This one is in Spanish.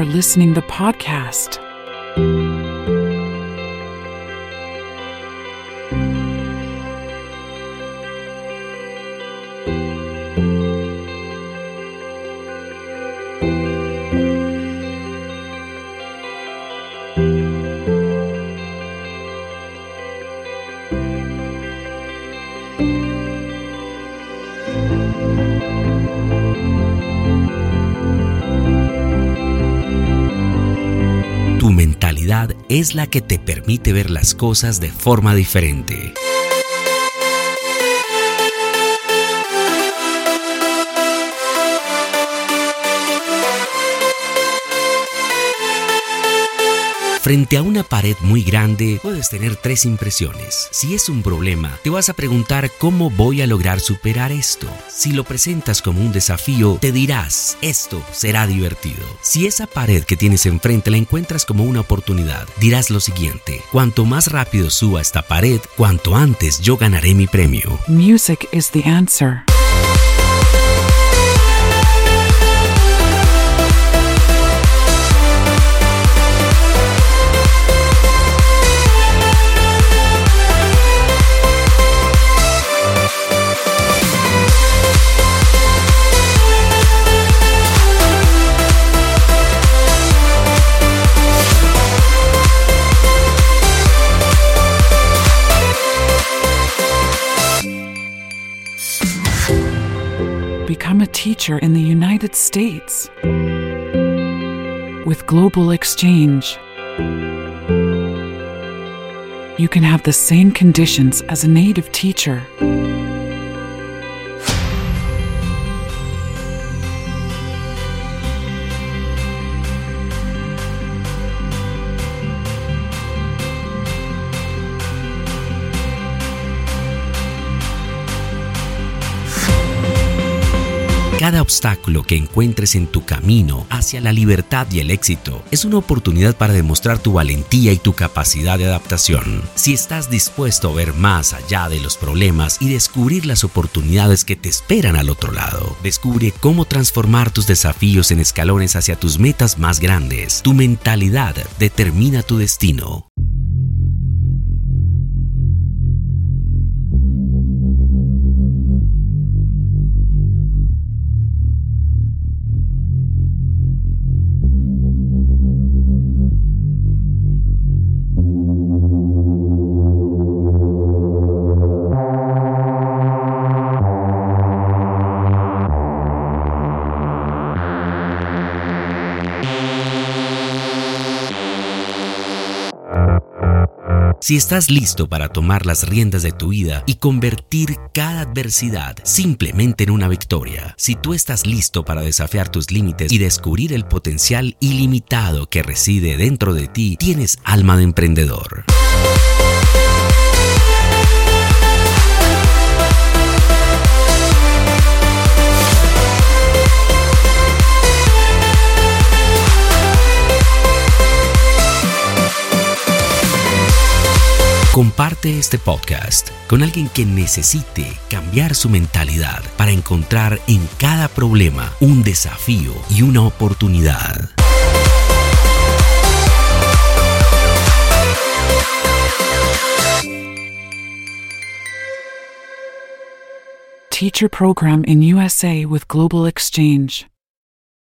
are listening the podcast. Tu mentalidad es la que te permite ver las cosas de forma diferente. Frente a una pared muy grande puedes tener tres impresiones. Si es un problema, te vas a preguntar cómo voy a lograr superar esto. Si lo presentas como un desafío, te dirás, esto será divertido. Si esa pared que tienes enfrente la encuentras como una oportunidad, dirás lo siguiente, cuanto más rápido suba esta pared, cuanto antes yo ganaré mi premio. Music is the answer. Become a teacher in the United States with Global Exchange. You can have the same conditions as a native teacher. Cada obstáculo que encuentres en tu camino hacia la libertad y el éxito es una oportunidad para demostrar tu valentía y tu capacidad de adaptación. Si estás dispuesto a ver más allá de los problemas y descubrir las oportunidades que te esperan al otro lado, descubre cómo transformar tus desafíos en escalones hacia tus metas más grandes. Tu mentalidad determina tu destino. Si estás listo para tomar las riendas de tu vida y convertir cada adversidad simplemente en una victoria, si tú estás listo para desafiar tus límites y descubrir el potencial ilimitado que reside dentro de ti, tienes alma de emprendedor. Comparte este podcast con alguien que necesite cambiar su mentalidad para encontrar en cada problema un desafío y una oportunidad. Teacher program in USA with Global Exchange.